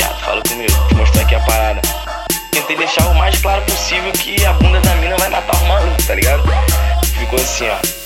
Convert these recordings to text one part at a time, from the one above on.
viado, fala primeiro, te mostrar aqui a parada. Tentei deixar o mais claro possível que a bunda da mina vai matar o maluco, tá ligado? Ficou assim, ó.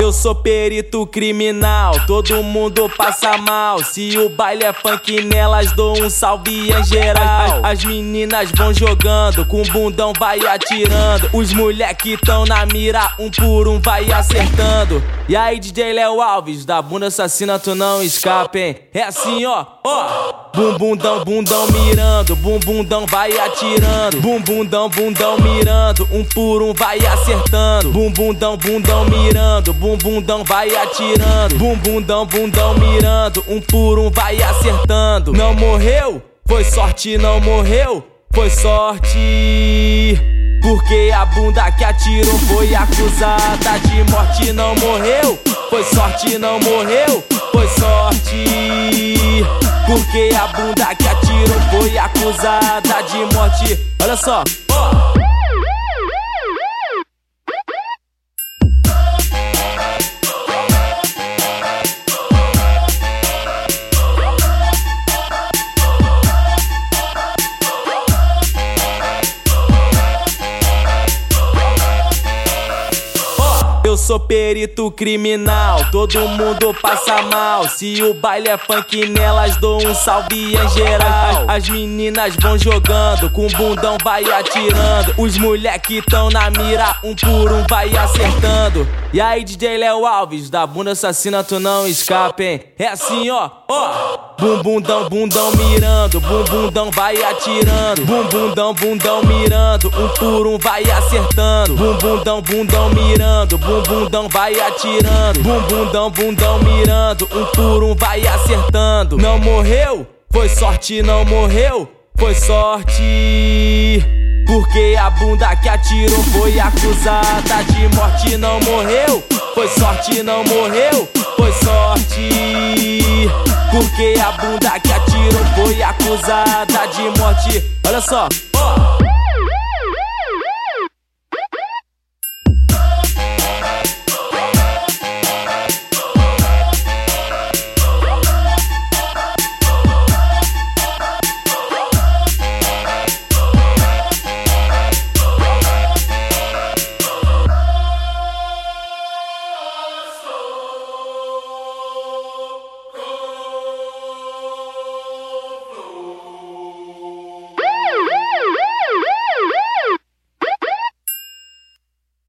Eu sou perito criminal, todo mundo passa mal. Se o baile é funk nelas, dou um salve em geral. As, as meninas vão jogando, com bundão vai atirando. Os moleque tão na mira, um por um vai acertando. E aí, DJ Léo Alves, da bunda assassina tu não escapa, hein? É assim ó, ó. Bum bundão, bundão mirando, bum bundão vai atirando. Bum bundão, bundão mirando, um por um vai acertando. Bum bundão, bundão mirando, bum bundão vai atirando. Bum bundão, bundão mirando, um por um vai acertando. Não morreu? Foi sorte, não morreu? Foi sorte. Porque a bunda que atirou foi acusada de morte, não morreu. Foi sorte, não morreu. Porque a bunda que atirou foi acusada de morte. Olha só, Eu sou perito criminal, todo mundo passa mal. Se o baile é funk nelas, dou um salve em geral. As meninas vão jogando, com bundão vai atirando. Os moleque tão na mira, um por um vai acertando. E aí, DJ Léo Alves, da bunda assassina tu não escapa, hein? É assim, ó, ó. Bum bundão, bundão mirando, bum bundão vai atirando. Bum bundão, bundão mirando, um por um vai acertando. Bum bundão, bundão mirando, bum bundão vai atirando. Bum bundão, bundão mirando, um por um vai acertando. Não morreu? Foi sorte, não morreu? Foi sorte. Porque a bunda que atirou foi acusada de morte, não morreu. Foi sorte, não morreu. Foi sorte. Porque a bunda que atirou foi acusada de morte. Olha só, ó.